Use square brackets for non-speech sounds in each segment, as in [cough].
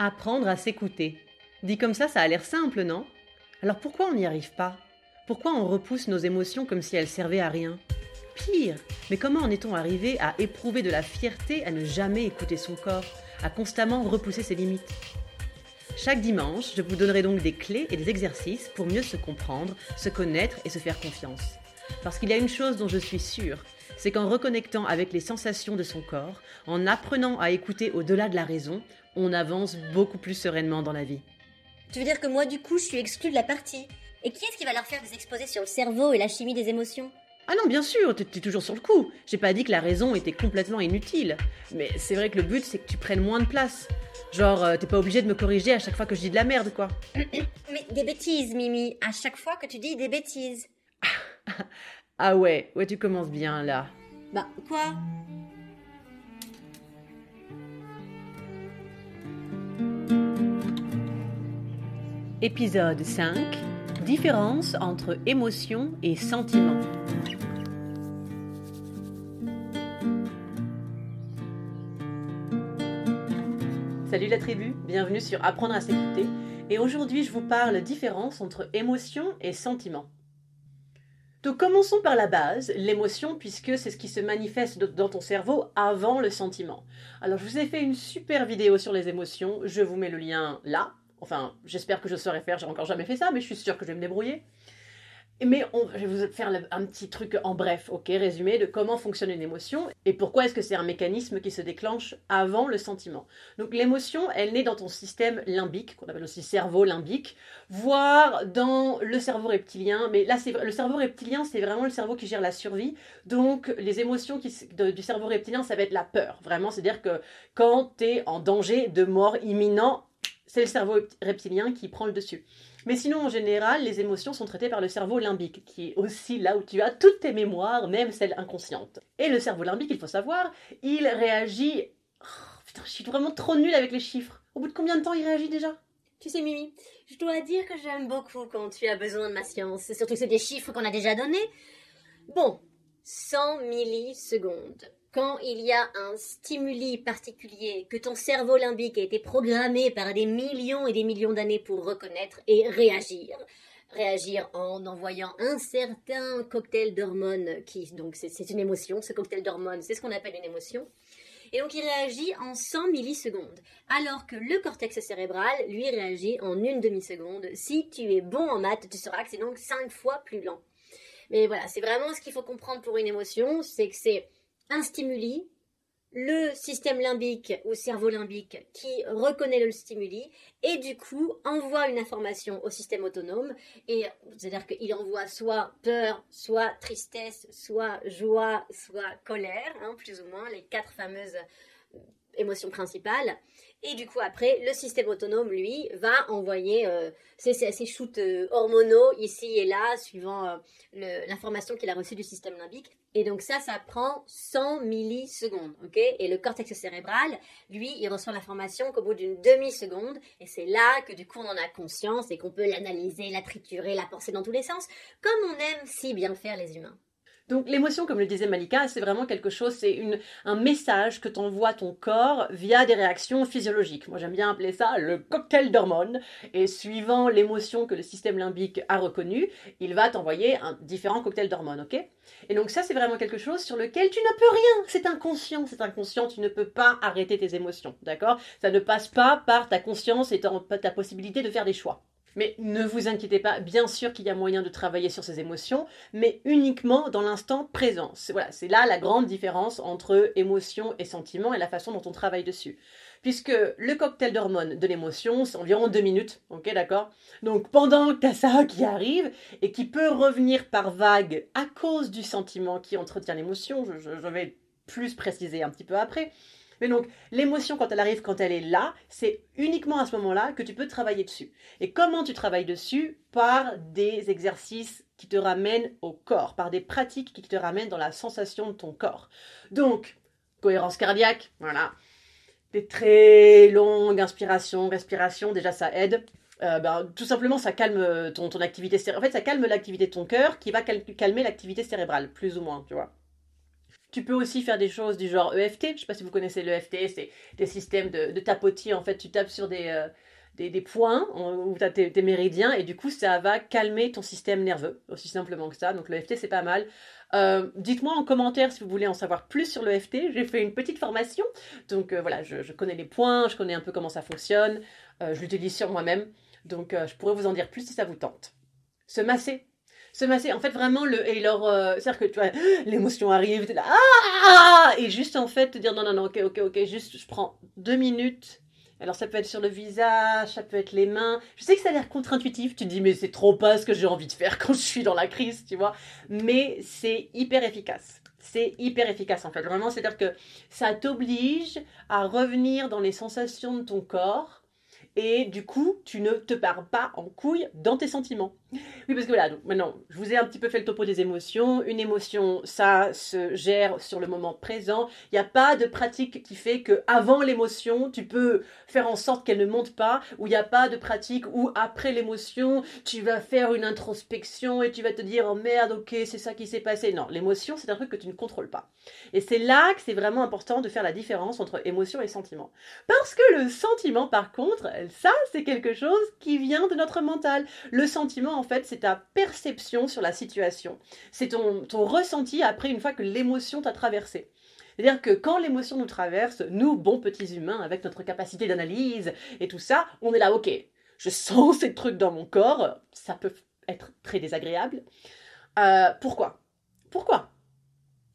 Apprendre à s'écouter. Dit comme ça, ça a l'air simple, non? Alors pourquoi on n'y arrive pas? Pourquoi on repousse nos émotions comme si elles servaient à rien? Pire, mais comment en est-on arrivé à éprouver de la fierté à ne jamais écouter son corps, à constamment repousser ses limites? Chaque dimanche, je vous donnerai donc des clés et des exercices pour mieux se comprendre, se connaître et se faire confiance. Parce qu'il y a une chose dont je suis sûre, c'est qu'en reconnectant avec les sensations de son corps, en apprenant à écouter au-delà de la raison, on avance beaucoup plus sereinement dans la vie. Tu veux dire que moi, du coup, je suis exclue de la partie Et qui est-ce qui va leur faire des exposés sur le cerveau et la chimie des émotions? Ah non, bien sûr, t'es toujours sur le coup. J'ai pas dit que la raison était complètement inutile. Mais c'est vrai que le but, c'est que tu prennes moins de place. Genre, euh, t'es pas obligé de me corriger à chaque fois que je dis de la merde, quoi. [coughs] Mais des bêtises, Mimi, à chaque fois que tu dis des bêtises. [laughs] Ah ouais, ouais, tu commences bien là. Bah, quoi? Épisode 5 Différence entre émotion et sentiment. Salut la tribu, bienvenue sur Apprendre à s'écouter. Et aujourd'hui, je vous parle différence entre émotion et sentiment. Donc commençons par la base, l'émotion, puisque c'est ce qui se manifeste dans ton cerveau avant le sentiment. Alors je vous ai fait une super vidéo sur les émotions, je vous mets le lien là. Enfin, j'espère que je saurai faire, j'ai encore jamais fait ça, mais je suis sûre que je vais me débrouiller. Mais je vais vous faire un petit truc en bref, ok, résumé de comment fonctionne une émotion et pourquoi est-ce que c'est un mécanisme qui se déclenche avant le sentiment. Donc l'émotion, elle naît dans ton système limbique, qu'on appelle aussi cerveau limbique, voire dans le cerveau reptilien. Mais là, c'est le cerveau reptilien, c'est vraiment le cerveau qui gère la survie. Donc les émotions du cerveau reptilien, ça va être la peur, vraiment. C'est-à-dire que quand tu es en danger de mort imminent, c'est le cerveau reptilien qui prend le dessus. Mais sinon, en général, les émotions sont traitées par le cerveau limbique, qui est aussi là où tu as toutes tes mémoires, même celles inconscientes. Et le cerveau limbique, il faut savoir, il réagit... Oh, putain, je suis vraiment trop nulle avec les chiffres. Au bout de combien de temps il réagit déjà? Tu sais, Mimi, je dois dire que j'aime beaucoup quand tu as besoin de ma science. Surtout que c'est des chiffres qu'on a déjà donnés. Bon, 100 millisecondes quand il y a un stimuli particulier que ton cerveau limbique a été programmé par des millions et des millions d'années pour reconnaître et réagir. Réagir en envoyant un certain cocktail d'hormones qui, donc c'est une émotion, ce cocktail d'hormones, c'est ce qu'on appelle une émotion. Et donc il réagit en 100 millisecondes, alors que le cortex cérébral, lui, réagit en une demi-seconde. Si tu es bon en maths, tu sauras que c'est donc 5 fois plus lent. Mais voilà, c'est vraiment ce qu'il faut comprendre pour une émotion, c'est que c'est un stimuli, le système limbique ou cerveau limbique qui reconnaît le stimuli et du coup envoie une information au système autonome et c'est-à-dire qu'il envoie soit peur, soit tristesse, soit joie, soit colère, hein, plus ou moins les quatre fameuses émotions principales et du coup, après, le système autonome, lui, va envoyer euh, ses, shoots euh, hormonaux ici et là, suivant euh, l'information qu'il a reçue du système limbique. Et donc ça, ça prend 100 millisecondes, ok? Et le cortex cérébral, lui, il reçoit l'information qu'au bout d'une demi-seconde, et c'est là que du coup on en a conscience et qu'on peut l'analyser, la triturer, la penser dans tous les sens, comme on aime si bien faire les humains. Donc l'émotion, comme le disait Malika, c'est vraiment quelque chose, c'est un message que t'envoie ton corps via des réactions physiologiques. Moi j'aime bien appeler ça le cocktail d'hormones. Et suivant l'émotion que le système limbique a reconnue, il va t'envoyer un différent cocktail d'hormones, ok? Et donc ça c'est vraiment quelque chose sur lequel tu ne peux rien. C'est inconscient, c'est inconscient. Tu ne peux pas arrêter tes émotions, d'accord? Ça ne passe pas par ta conscience et ta possibilité de faire des choix. Mais ne vous inquiétez pas, bien sûr qu'il y a moyen de travailler sur ces émotions, mais uniquement dans l'instant présent. Voilà, c'est là la grande différence entre émotion et sentiment et la façon dont on travaille dessus. Puisque le cocktail d'hormones de l'émotion, c'est environ deux minutes, ok, d'accord? Donc pendant que as ça qui arrive et qui peut revenir par vague à cause du sentiment qui entretient l'émotion, je vais plus préciser un petit peu après, mais donc, l'émotion, quand elle arrive, quand elle est là, c'est uniquement à ce moment-là que tu peux travailler dessus. Et comment tu travailles dessus? Par des exercices qui te ramènent au corps, par des pratiques qui te ramènent dans la sensation de ton corps. Donc, cohérence cardiaque, voilà. Des très longues inspirations, respirations, déjà ça aide. Euh, ben, tout simplement, ça calme ton, ton activité cérébrale. En fait, ça calme l'activité de ton cœur qui va calmer l'activité cérébrale, plus ou moins, tu vois. Tu peux aussi faire des choses du genre EFT. Je ne sais pas si vous connaissez l'EFT, c'est des systèmes de, tapotis. En fait, tu tapes sur des, euh, des, points où tu as tes, méridiens et du coup, ça va calmer ton système nerveux, aussi simplement que ça. Donc l'EFT, c'est pas mal. Euh, dites-moi en commentaire si vous voulez en savoir plus sur l'EFT. J'ai fait une petite formation. Donc euh, voilà, je, connais les points, je connais un peu comment ça fonctionne. je l'utilise sur moi-même. Donc je pourrais vous en dire plus si ça vous tente. Se masser, se masser. En fait, vraiment, le. Et leur. Euh, c'est-à-dire que tu vois, [gasps] l'émotion arrive, t'es là. Ah Et juste en fait, te dire non, non, non, ok, ok, ok, juste, je prends deux minutes. Alors, ça peut être sur le visage, ça peut être les mains. Je sais que ça a l'air contre-intuitif. Tu te dis, mais c'est trop pas ce que j'ai envie de faire [laughs] quand je suis dans la crise, tu vois. Mais c'est hyper efficace. C'est hyper efficace en fait. Vraiment, c'est-à-dire que ça t'oblige à revenir dans les sensations de ton corps et du coup, tu ne te pars pas en couille dans tes sentiments. Oui, parce que voilà, donc maintenant, je vous ai un petit peu fait le topo des émotions. Une émotion, ça se gère sur le moment présent. Il n'y a pas de pratique qui fait que avant l'émotion, tu peux faire en sorte qu'elle ne monte pas, ou il n'y a pas de pratique où après l'émotion, tu vas faire une introspection et tu vas te dire oh merde, ok, c'est ça qui s'est passé. Non, l'émotion, c'est un truc que tu ne contrôles pas. Et c'est là que c'est vraiment important de faire la différence entre émotion et sentiment. Parce que le sentiment, par contre, ça, c'est quelque chose qui vient de notre mental. Le sentiment, en fait, c'est ta perception sur la situation. C'est ton, ressenti après une fois que l'émotion t'a traversé. C'est-à-dire que quand l'émotion nous traverse, nous, bons petits humains, avec notre capacité d'analyse et tout ça, on est là, ok, je sens ces trucs dans mon corps, ça peut être très désagréable. Euh, pourquoi? Pourquoi?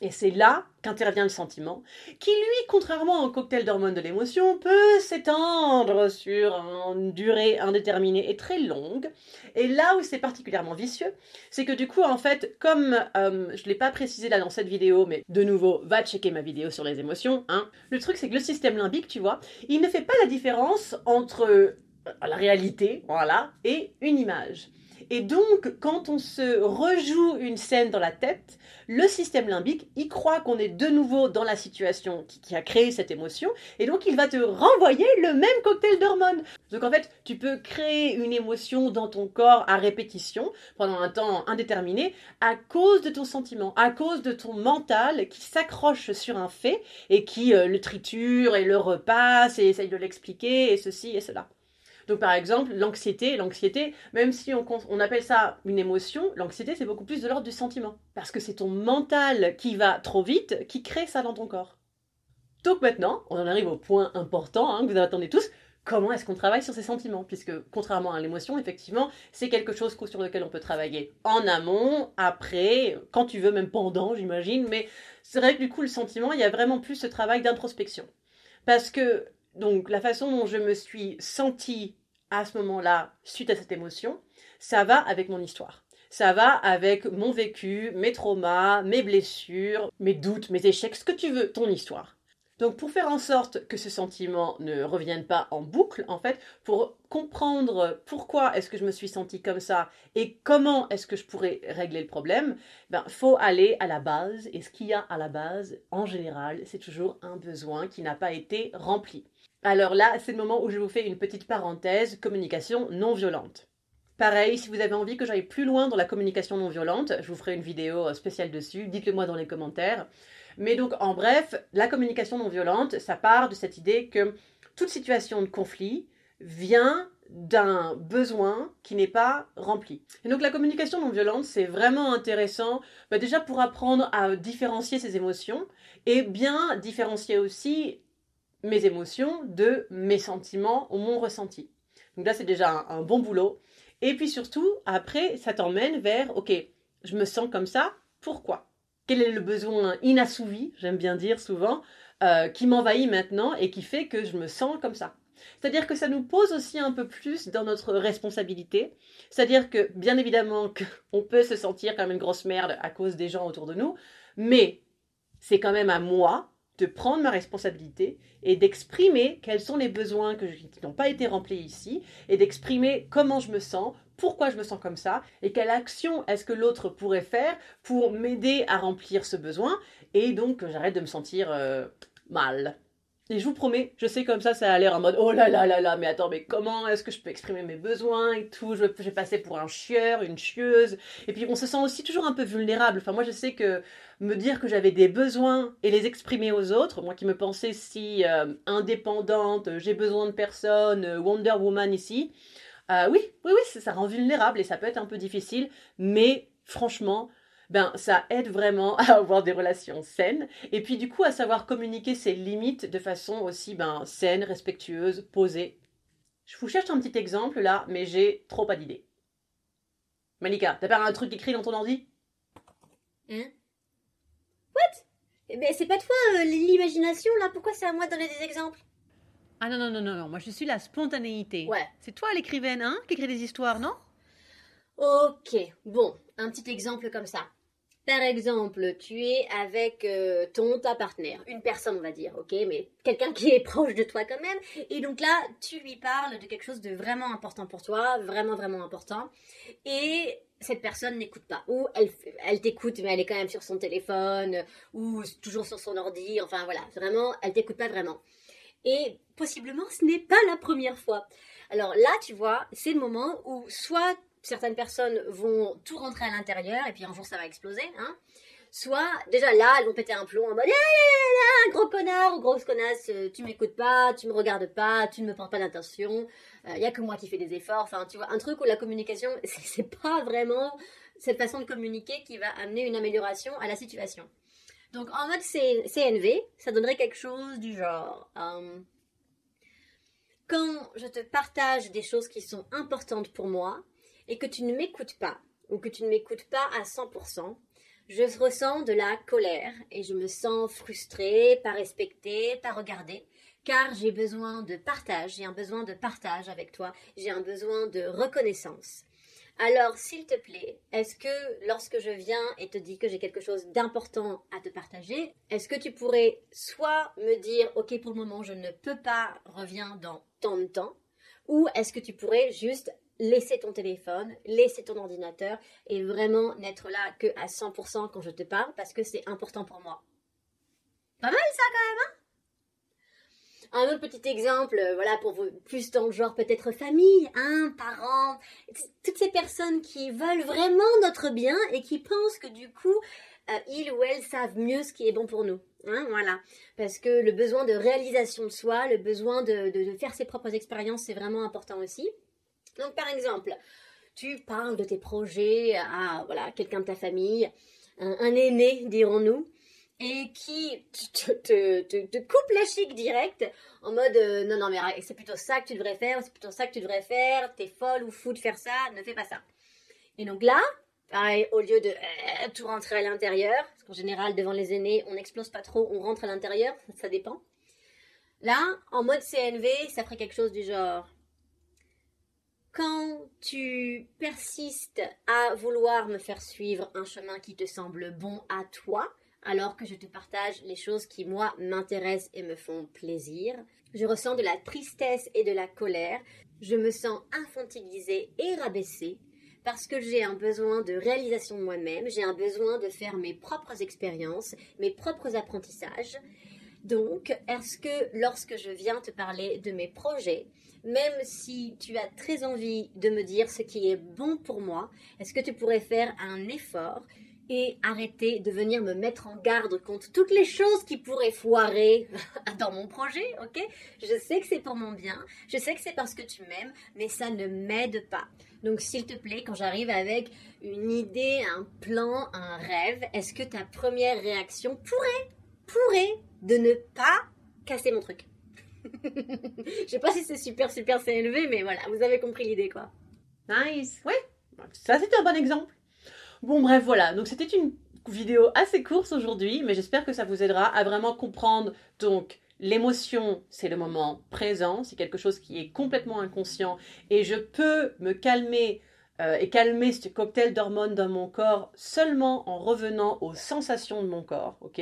Et c'est là qu'intervient le sentiment, qui lui, contrairement au cocktail d'hormones de l'émotion, peut s'étendre sur une durée indéterminée et très longue. Et là où c'est particulièrement vicieux, c'est que du coup, en fait, comme euh, je ne l'ai pas précisé là dans cette vidéo, mais de nouveau, va checker ma vidéo sur les émotions, hein, le truc c'est que le système limbique, tu vois, il ne fait pas la différence entre la réalité, voilà, et une image. Et donc, quand on se rejoue une scène dans la tête, le système limbique, il croit qu'on est de nouveau dans la situation qui, a créé cette émotion, et donc il va te renvoyer le même cocktail d'hormones. Donc en fait, tu peux créer une émotion dans ton corps à répétition pendant un temps indéterminé à cause de ton sentiment, à cause de ton mental qui s'accroche sur un fait et qui euh, le triture et le repasse et essaye de l'expliquer et ceci et cela. Donc par exemple, l'anxiété, l'anxiété, même si on, on, appelle ça une émotion, l'anxiété c'est beaucoup plus de l'ordre du sentiment. Parce que c'est ton mental qui va trop vite qui crée ça dans ton corps. Donc maintenant, on en arrive au point important hein, que vous attendez tous. Comment est-ce qu'on travaille sur ces sentiments? Puisque contrairement à l'émotion, effectivement, c'est quelque chose sur lequel on peut travailler en amont, après, quand tu veux, même pendant, j'imagine. Mais c'est vrai que du coup, le sentiment, il y a vraiment plus ce travail d'introspection. Parce que donc la façon dont je me suis sentie à ce moment-là, suite à cette émotion, ça va avec mon histoire. Ça va avec mon vécu, mes traumas, mes blessures, mes doutes, mes échecs, ce que tu veux, ton histoire. Donc pour faire en sorte que ce sentiment ne revienne pas en boucle, en fait, pour comprendre pourquoi est-ce que je me suis sentie comme ça et comment est-ce que je pourrais régler le problème, ben faut aller à la base et ce qu'il y a à la base en général, c'est toujours un besoin qui n'a pas été rempli. Alors là, c'est le moment où je vous fais une petite parenthèse, communication non violente. Pareil, si vous avez envie que j'aille plus loin dans la communication non violente, je vous ferai une vidéo euh, spéciale dessus, dites-le moi dans les commentaires. Mais donc, en bref, la communication non violente, ça part de cette idée que toute situation de conflit vient d'un besoin qui n'est pas rempli. Et donc la communication non violente, c'est vraiment intéressant, bah, déjà pour apprendre à différencier ses émotions et bien différencier aussi mes émotions de mes sentiments ou mon ressenti. Donc là, c'est déjà un, bon boulot. Et puis surtout, après, ça t'emmène vers, ok, je me sens comme ça, pourquoi? Quel est le besoin inassouvi, j'aime bien dire souvent, euh, qui m'envahit maintenant et qui fait que je me sens comme ça? C'est-à-dire que ça nous pose aussi un peu plus dans notre responsabilité. C'est-à-dire que, bien évidemment, [laughs] on peut se sentir comme une grosse merde à cause des gens autour de nous, mais c'est quand même à moi de prendre ma responsabilité et d'exprimer quels sont les besoins qui n'ont pas été remplis ici et d'exprimer comment je me sens, pourquoi je me sens comme ça et quelle action est-ce que l'autre pourrait faire pour m'aider à remplir ce besoin et donc que j'arrête de me sentir euh, mal. Et je vous promets, je sais comme ça, ça a l'air en mode oh là là là là, mais attends, mais comment est-ce que je peux exprimer mes besoins et tout? Je vais passer pour un chieur, une chieuse. Et puis on se sent aussi toujours un peu vulnérable. Enfin, moi je sais que me dire que j'avais des besoins et les exprimer aux autres, moi qui me pensais si euh, indépendante, j'ai besoin de personne, euh, Wonder Woman ici, euh, oui, oui, oui, ça rend vulnérable et ça peut être un peu difficile, mais franchement, ben ça aide vraiment [laughs] à avoir des relations saines et puis du coup à savoir communiquer ses limites de façon aussi ben saine, respectueuse, posée. Je vous cherche un petit exemple là, mais j'ai trop pas d'idées. Malika, t'as pas un truc écrit dans ton ordi? Hein? What? Mais eh ben, c'est pas toi euh, l'imagination là, pourquoi c'est à moi de donner des exemples? Ah non, non, non, non, non, moi je suis la spontanéité. Ouais. C'est toi l'écrivaine, hein, qui écrit des histoires, non? Ok, bon, un petit exemple comme ça. Par exemple, tu es avec euh, ton ta partenaire, une personne on va dire, ok, mais quelqu'un qui est proche de toi quand même. Et donc là, tu lui parles de quelque chose de vraiment important pour toi, vraiment vraiment important. Et cette personne n'écoute pas. Ou elle, elle t'écoute, mais elle est quand même sur son téléphone, ou toujours sur son ordi. Enfin voilà, vraiment, elle t'écoute pas vraiment. Et possiblement, ce n'est pas la première fois. Alors là, tu vois, c'est le moment où soit certaines personnes vont tout rentrer à l'intérieur et puis un jour ça va exploser. Hein. Soit, déjà là, elles vont péter un plomb en mode eh, gros connard ou grosse connasse, euh, tu m'écoutes pas, tu me regardes pas, tu ne me portes pas d'attention, il euh, n'y a que moi qui fais des efforts. Enfin, tu vois, un truc où la communication, [laughs] c'est pas vraiment cette façon de communiquer qui va amener une amélioration à la situation. Donc en mode CNV, ça donnerait quelque chose du genre. Euh, quand je te partage des choses qui sont importantes pour moi, et que tu ne m'écoutes pas, ou que tu ne m'écoutes pas à 100%, je ressens de la colère et je me sens frustrée, pas respectée, pas regardée, car j'ai besoin de partage, j'ai un besoin de partage avec toi, j'ai un besoin de reconnaissance. Alors, s'il te plaît, est-ce que lorsque je viens et te dis que j'ai quelque chose d'important à te partager, est-ce que tu pourrais soit me dire, ok, pour le moment, je ne peux pas, reviens dans tant de temps, ou est-ce que tu pourrais juste laisser ton téléphone, laisser ton ordinateur et vraiment n'être là que à 100% quand je te parle parce que c'est important pour moi. Pas mal ça quand même, hein? Un autre petit exemple, euh, voilà, pour vous, plus dans le genre peut-être famille, hein, parents, toutes ces personnes qui veulent vraiment notre bien et qui pensent que du coup, euh, ils ou elles savent mieux ce qui est bon pour nous. Hein, voilà. Parce que le besoin de réalisation de soi, le besoin de, de faire ses propres expériences, c'est vraiment important aussi. Donc par exemple, tu parles de tes projets à voilà quelqu'un de ta famille, un, aîné dirons-nous, et qui te, coupe la chic direct en mode euh, non non mais c'est plutôt ça que tu devrais faire, c'est plutôt ça que tu devrais faire, t'es folle ou fou de faire ça, ne fais pas ça. Et donc là, pareil, au lieu de euh, tout rentrer à l'intérieur, parce qu'en général devant les aînés on n'explose pas trop, on rentre à l'intérieur, ça dépend. Là, en mode CNV, ça ferait quelque chose du genre quand tu persistes à vouloir me faire suivre un chemin qui te semble bon à toi, alors que je te partage les choses qui, moi, m'intéressent et me font plaisir, je ressens de la tristesse et de la colère, je me sens infantilisée et rabaissée, parce que j'ai un besoin de réalisation de moi-même, j'ai un besoin de faire mes propres expériences, mes propres apprentissages. Donc, est-ce que lorsque je viens te parler de mes projets, même si tu as très envie de me dire ce qui est bon pour moi, est-ce que tu pourrais faire un effort et arrêter de venir me mettre en garde contre toutes les choses qui pourraient foirer [laughs] dans mon projet, ok? Je sais que c'est pour mon bien, je sais que c'est parce que tu m'aimes, mais ça ne m'aide pas. Donc s'il te plaît, quand j'arrive avec une idée, un plan, un rêve, est-ce que ta première réaction pourrait, pourrait de ne pas casser mon truc? [laughs] je sais pas si c'est super, super CNV, mais voilà, vous avez compris l'idée, quoi. Nice. Ouais, ça c'était un bon exemple. Bon, bref, voilà. Donc c'était une vidéo assez courte aujourd'hui, mais j'espère que ça vous aidera à vraiment comprendre. Donc, l'émotion, c'est le moment présent, c'est quelque chose qui est complètement inconscient, et je peux me calmer euh, et calmer ce cocktail d'hormones dans mon corps seulement en revenant aux sensations de mon corps, ok?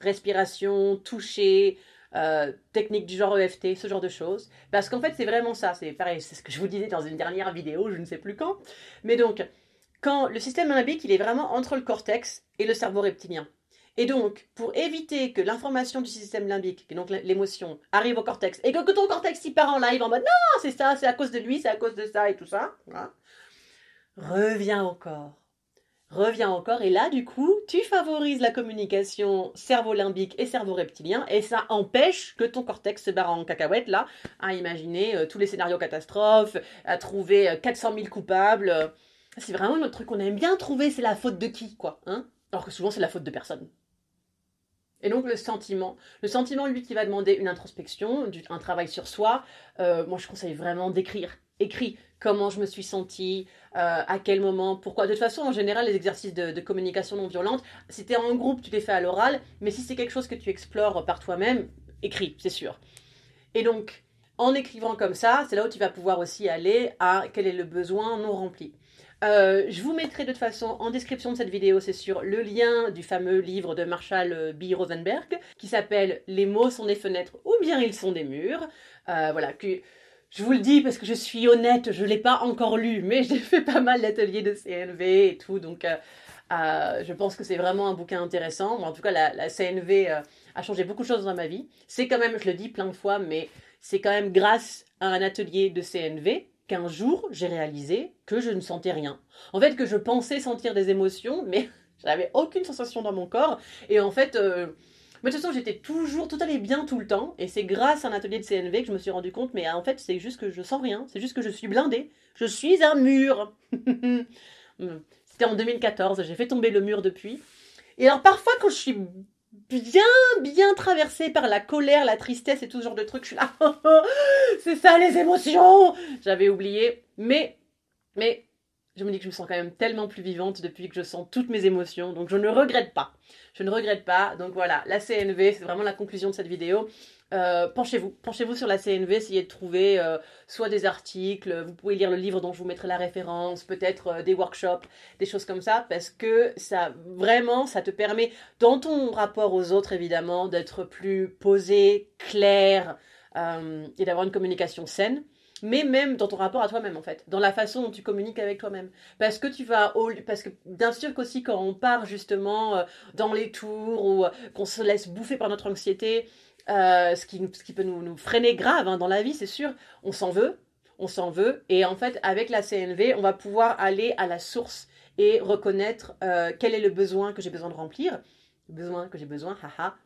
Respiration, toucher, euh, technique du genre EFT, ce genre de choses. Parce qu'en fait, c'est vraiment ça. C'est pareil, c'est ce que je vous disais dans une dernière vidéo, je ne sais plus quand. Mais donc, quand le système limbique, il est vraiment entre le cortex et le cerveau reptilien. Et donc, pour éviter que l'information du système limbique, donc l'émotion, arrive au cortex, et que, ton cortex y part en live en mode non, c'est ça, c'est à cause de lui, c'est à cause de ça et tout ça, reviens au corps. Reviens encore, et là, du coup, tu favorises la communication cerveau limbique et cerveau reptilien, et ça empêche que ton cortex se barre en cacahuète, là, à imaginer euh, tous les scénarios catastrophes, à trouver 400 euh, 000 coupables. C'est vraiment notre truc qu'on aime bien trouver, c'est la faute de qui, quoi, hein? Alors que souvent, c'est la faute de personne. Et donc le sentiment, le sentiment lui qui va demander une introspection, un travail sur soi, euh, moi je conseille vraiment d'écrire. Écris comment je me suis sentie, euh, à quel moment, pourquoi. De toute façon, en général, les exercices de, communication non violente, si tu es en groupe, tu les fais à l'oral, mais si c'est quelque chose que tu explores par toi-même, écris, c'est sûr. Et donc, en écrivant comme ça, c'est là où tu vas pouvoir aussi aller à quel est le besoin non rempli. Euh, je vous mettrai de toute façon en description de cette vidéo, c'est sur le lien du fameux livre de Marshall B. Rosenberg qui s'appelle Les mots sont des fenêtres ou bien ils sont des murs. Euh, voilà, que je vous le dis parce que je suis honnête, je ne l'ai pas encore lu, mais [laughs] j'ai fait pas mal d'ateliers de CNV et tout, donc euh, je pense que c'est vraiment un bouquin intéressant. en tout cas, la, CNV a changé beaucoup de choses dans ma vie. C'est quand même, je le dis plein de fois, mais c'est quand même grâce à un atelier de CNV qu'un jour, j'ai réalisé que je ne sentais rien. En fait, que je pensais sentir des émotions, mais [laughs] je n'avais aucune sensation dans mon corps. Et en fait, euh, mais de toute façon, j'étais toujours, tout allait bien tout le temps. Et c'est grâce à un atelier de CNV que je me suis rendu compte, mais en fait, c'est juste que je sens rien. C'est juste que je suis blindée. Je suis un mur. [laughs] C'était en 2014, j'ai fait tomber le mur depuis. Et alors parfois, quand je suis bien, bien traversée par la colère, la tristesse et tout ce genre de trucs. Je suis là, [laughs] c'est ça les émotions J'avais oublié. Mais, mais, je me dis que je me sens quand même tellement plus vivante depuis que je sens toutes mes émotions. Donc je ne regrette pas. Je ne regrette pas. Donc voilà, la CNV, c'est vraiment la conclusion de cette vidéo. Euh, penchez-vous, penchez-vous sur la CNV, essayez de trouver euh, soit des articles, vous pouvez lire le livre dont je vous mettrai la référence, peut-être euh, des workshops, des choses comme ça, parce que ça vraiment, ça te permet, dans ton rapport aux autres évidemment, d'être plus posé, clair et d'avoir une communication saine mais même dans ton rapport à toi-même en fait, dans la façon dont tu communiques avec toi-même. Parce que tu vas, parce que bien sûr qu'aussi quand on part justement dans les tours ou qu'on se laisse bouffer par notre anxiété, euh, ce, qui, ce, qui, peut nous, freiner grave hein, dans la vie, c'est sûr. On s'en veut, on s'en veut. Et en fait, avec la CNV, on va pouvoir aller à la source et reconnaître euh, quel est le besoin que j'ai besoin de remplir. Besoin que j'ai besoin, haha.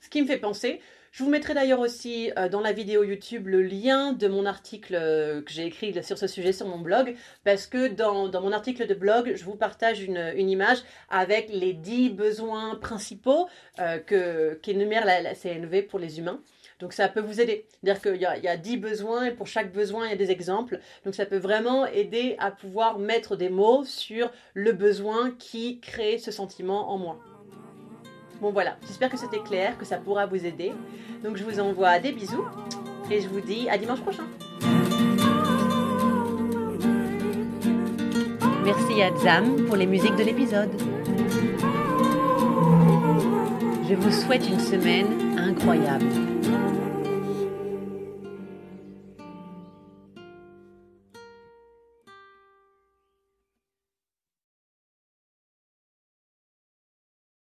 Ce qui me fait penser, je vous mettrai d'ailleurs aussi euh, dans la vidéo YouTube le lien de mon article euh, que j'ai écrit sur ce sujet sur mon blog, parce que dans, mon article de blog, je vous partage une, image avec les 10 besoins principaux euh, qu'énumère la, CNV pour les humains. Donc ça peut vous aider. C'est-à-dire qu'il y, y, a 10 besoins et pour chaque besoin, il y a des exemples. Donc ça peut vraiment aider à pouvoir mettre des mots sur le besoin qui crée ce sentiment en moi. Bon voilà, j'espère que c'était clair, que ça pourra vous aider. Donc je vous envoie des bisous et je vous dis à dimanche prochain. Merci à Zam pour les musiques de l'épisode. Je vous souhaite une semaine incroyable.